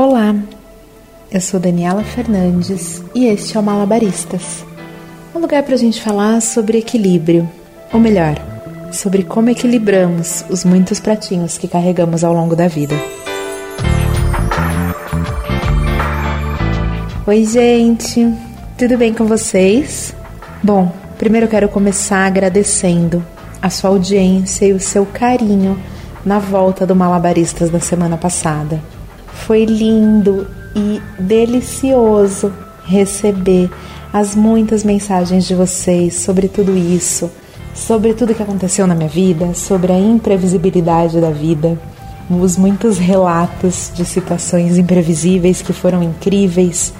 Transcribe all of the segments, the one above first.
Olá, eu sou Daniela Fernandes e este é o Malabaristas um lugar para a gente falar sobre equilíbrio, ou melhor, sobre como equilibramos os muitos pratinhos que carregamos ao longo da vida. Oi, gente, tudo bem com vocês? Bom, primeiro eu quero começar agradecendo a sua audiência e o seu carinho na volta do Malabaristas da semana passada. Foi lindo e delicioso receber as muitas mensagens de vocês sobre tudo isso, sobre tudo que aconteceu na minha vida, sobre a imprevisibilidade da vida, os muitos relatos de situações imprevisíveis que foram incríveis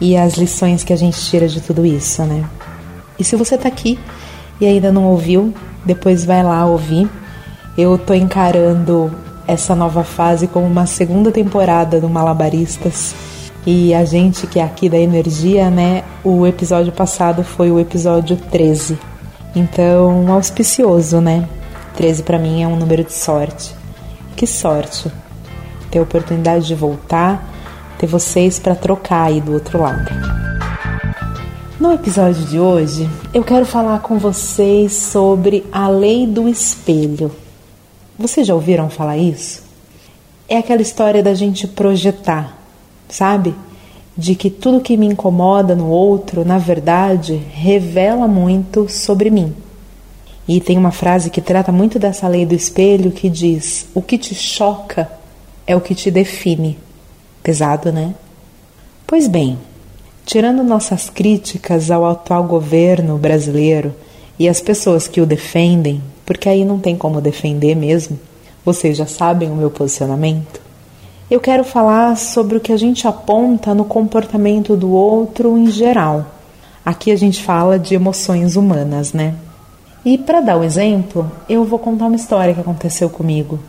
e as lições que a gente tira de tudo isso, né? E se você tá aqui e ainda não ouviu, depois vai lá ouvir. Eu tô encarando essa nova fase como uma segunda temporada do Malabaristas e a gente que é aqui da energia, né? O episódio passado foi o episódio 13. Então, auspicioso, né? 13 para mim é um número de sorte. Que sorte ter a oportunidade de voltar, ter vocês para trocar aí do outro lado. No episódio de hoje, eu quero falar com vocês sobre a lei do espelho. Vocês já ouviram falar isso? É aquela história da gente projetar sabe? De que tudo que me incomoda no outro, na verdade, revela muito sobre mim. E tem uma frase que trata muito dessa lei do espelho que diz: O que te choca é o que te define. Pesado, né? Pois bem, tirando nossas críticas ao atual governo brasileiro e as pessoas que o defendem, porque aí não tem como defender mesmo, vocês já sabem o meu posicionamento eu quero falar sobre o que a gente aponta no comportamento do outro em geral. Aqui a gente fala de emoções humanas, né? E para dar um exemplo, eu vou contar uma história que aconteceu comigo.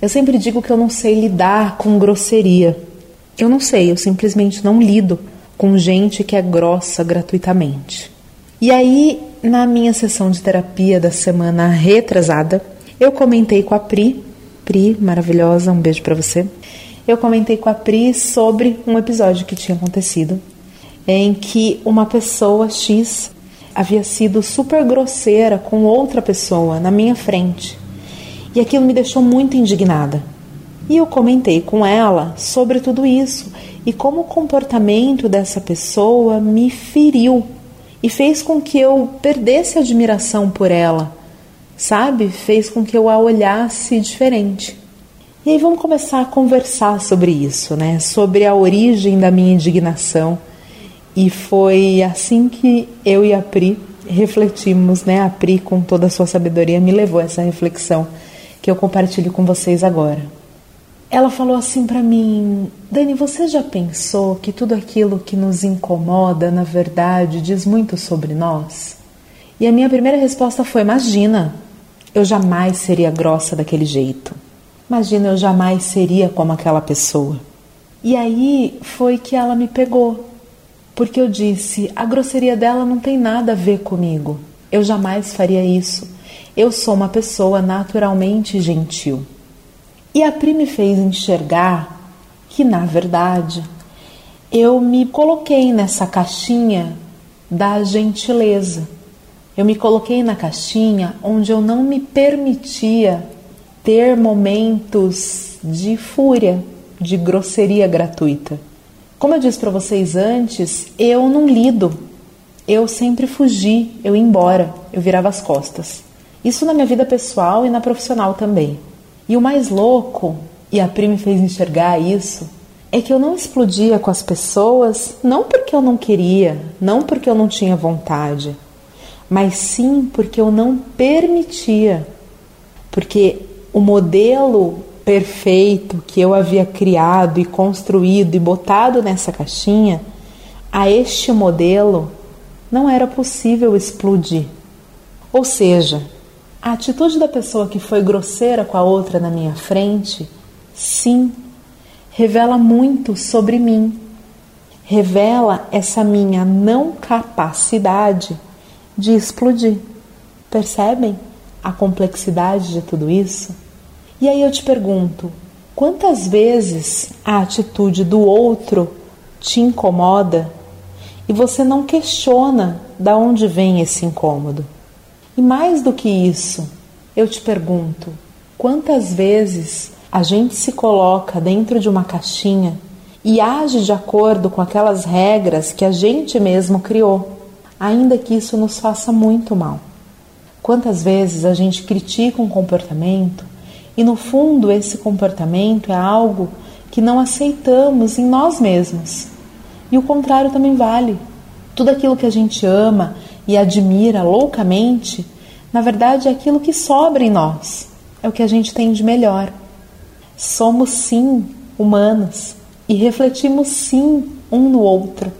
Eu sempre digo que eu não sei lidar com grosseria. Eu não sei, eu simplesmente não lido com gente que é grossa gratuitamente. E aí, na minha sessão de terapia da semana retrasada, eu comentei com a Pri Pri, maravilhosa, um beijo para você. Eu comentei com a Pri sobre um episódio que tinha acontecido em que uma pessoa X havia sido super grosseira com outra pessoa na minha frente. E aquilo me deixou muito indignada. E eu comentei com ela sobre tudo isso e como o comportamento dessa pessoa me feriu e fez com que eu perdesse admiração por ela sabe? Fez com que eu a olhasse diferente. E aí vamos começar a conversar sobre isso, né? Sobre a origem da minha indignação. E foi assim que eu e a Pri refletimos, né? A Pri, com toda a sua sabedoria, me levou a essa reflexão que eu compartilho com vocês agora. Ela falou assim para mim: Dani, você já pensou que tudo aquilo que nos incomoda, na verdade, diz muito sobre nós? E a minha primeira resposta foi: Imagina, eu jamais seria grossa daquele jeito. Imagina, eu jamais seria como aquela pessoa. E aí foi que ela me pegou, porque eu disse: a grosseria dela não tem nada a ver comigo. Eu jamais faria isso. Eu sou uma pessoa naturalmente gentil. E a Pri me fez enxergar que, na verdade, eu me coloquei nessa caixinha da gentileza. Eu me coloquei na caixinha onde eu não me permitia ter momentos de fúria, de grosseria gratuita. Como eu disse para vocês antes, eu não lido. Eu sempre fugi, eu ia embora, eu virava as costas. Isso na minha vida pessoal e na profissional também. E o mais louco, e a Pri me fez enxergar isso, é que eu não explodia com as pessoas, não porque eu não queria, não porque eu não tinha vontade, mas sim porque eu não permitia. Porque o modelo perfeito que eu havia criado e construído e botado nessa caixinha, a este modelo não era possível explodir. Ou seja, a atitude da pessoa que foi grosseira com a outra na minha frente, sim, revela muito sobre mim. Revela essa minha não capacidade de explodir. Percebem a complexidade de tudo isso? E aí eu te pergunto: Quantas vezes a atitude do outro te incomoda e você não questiona da onde vem esse incômodo? E mais do que isso, eu te pergunto: quantas vezes a gente se coloca dentro de uma caixinha e age de acordo com aquelas regras que a gente mesmo criou, ainda que isso nos faça muito mal? Quantas vezes a gente critica um comportamento e no fundo esse comportamento é algo que não aceitamos em nós mesmos? E o contrário também vale. Tudo aquilo que a gente ama e admira loucamente, na verdade é aquilo que sobra em nós, é o que a gente tem de melhor. Somos sim humanos e refletimos sim um no outro.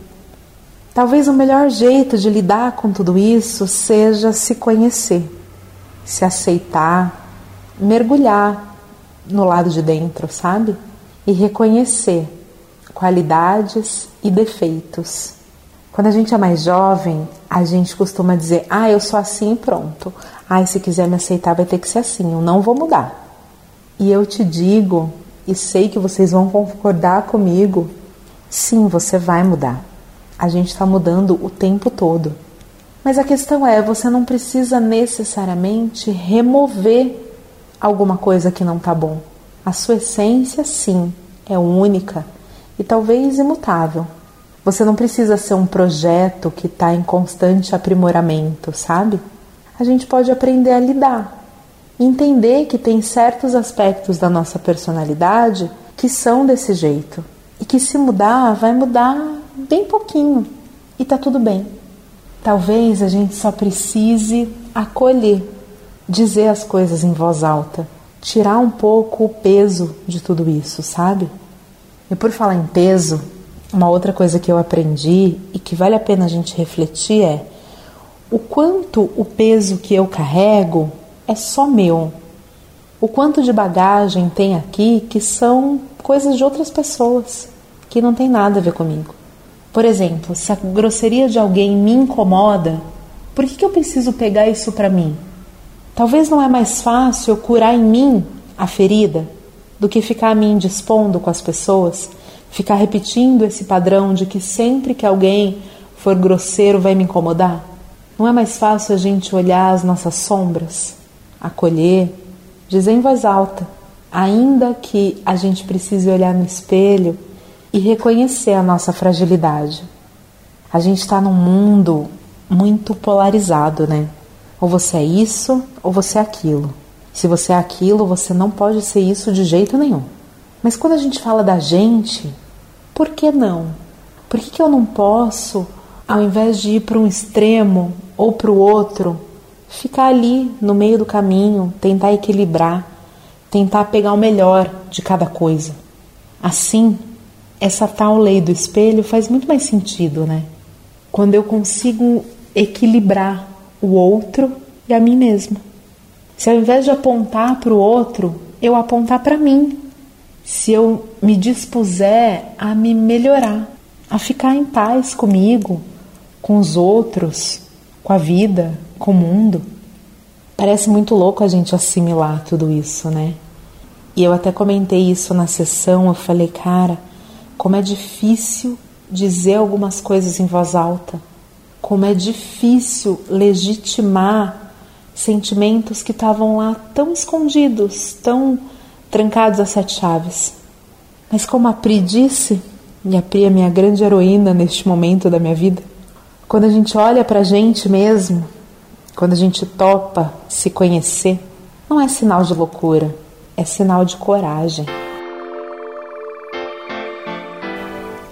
Talvez o melhor jeito de lidar com tudo isso seja se conhecer, se aceitar, mergulhar no lado de dentro, sabe? E reconhecer qualidades e defeitos. Quando a gente é mais jovem, a gente costuma dizer: ah, eu sou assim e pronto. Ah, se quiser me aceitar, vai ter que ser assim, eu não vou mudar. E eu te digo, e sei que vocês vão concordar comigo, sim, você vai mudar. A gente está mudando o tempo todo. Mas a questão é: você não precisa necessariamente remover alguma coisa que não está bom. A sua essência, sim, é única e talvez imutável. Você não precisa ser um projeto que está em constante aprimoramento, sabe? A gente pode aprender a lidar, entender que tem certos aspectos da nossa personalidade que são desse jeito e que se mudar, vai mudar bem pouquinho e tá tudo bem. Talvez a gente só precise acolher, dizer as coisas em voz alta, tirar um pouco o peso de tudo isso, sabe? E por falar em peso, uma outra coisa que eu aprendi e que vale a pena a gente refletir é o quanto o peso que eu carrego é só meu. O quanto de bagagem tem aqui que são coisas de outras pessoas, que não tem nada a ver comigo. Por exemplo, se a grosseria de alguém me incomoda, por que, que eu preciso pegar isso para mim? Talvez não é mais fácil curar em mim a ferida do que ficar me indispondo com as pessoas Ficar repetindo esse padrão de que sempre que alguém for grosseiro vai me incomodar? Não é mais fácil a gente olhar as nossas sombras, acolher, dizer em voz alta, ainda que a gente precise olhar no espelho e reconhecer a nossa fragilidade. A gente está num mundo muito polarizado, né? Ou você é isso ou você é aquilo. Se você é aquilo, você não pode ser isso de jeito nenhum. Mas quando a gente fala da gente, por que não? Por que, que eu não posso, ao invés de ir para um extremo ou para o outro, ficar ali no meio do caminho, tentar equilibrar, tentar pegar o melhor de cada coisa? Assim, essa tal lei do espelho faz muito mais sentido, né? Quando eu consigo equilibrar o outro e a mim mesma. Se ao invés de apontar para o outro, eu apontar para mim se eu me dispuser a me melhorar, a ficar em paz comigo, com os outros, com a vida, com o mundo. Parece muito louco a gente assimilar tudo isso, né? E eu até comentei isso na sessão, eu falei, cara, como é difícil dizer algumas coisas em voz alta. Como é difícil legitimar sentimentos que estavam lá tão escondidos, tão trancados a sete chaves. Mas como a Pri disse, e a Pri é minha grande heroína neste momento da minha vida, quando a gente olha para a gente mesmo, quando a gente topa se conhecer, não é sinal de loucura, é sinal de coragem.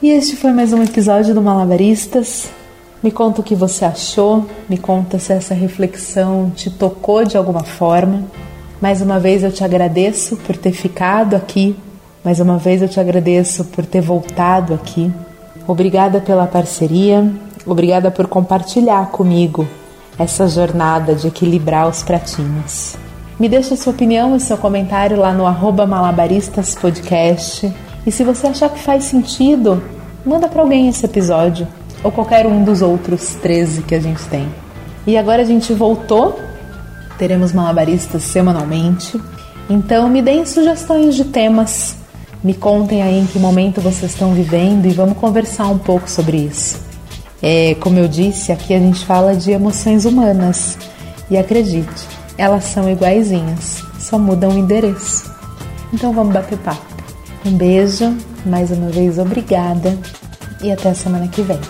E este foi mais um episódio do Malabaristas. Me conta o que você achou, me conta se essa reflexão te tocou de alguma forma. Mais uma vez eu te agradeço por ter ficado aqui. Mais uma vez eu te agradeço por ter voltado aqui. Obrigada pela parceria. Obrigada por compartilhar comigo essa jornada de equilibrar os pratinhos. Me deixa sua opinião e seu comentário lá no malabaristaspodcast. E se você achar que faz sentido, manda para alguém esse episódio ou qualquer um dos outros 13 que a gente tem. E agora a gente voltou Teremos malabaristas semanalmente Então me deem sugestões de temas, me contem aí em que momento vocês estão vivendo e vamos conversar um pouco sobre isso. É, como eu disse, aqui a gente fala de emoções humanas e acredite, elas são iguaizinhas, só mudam o endereço. Então vamos bater papo. Um beijo, mais uma vez obrigada e até a semana que vem.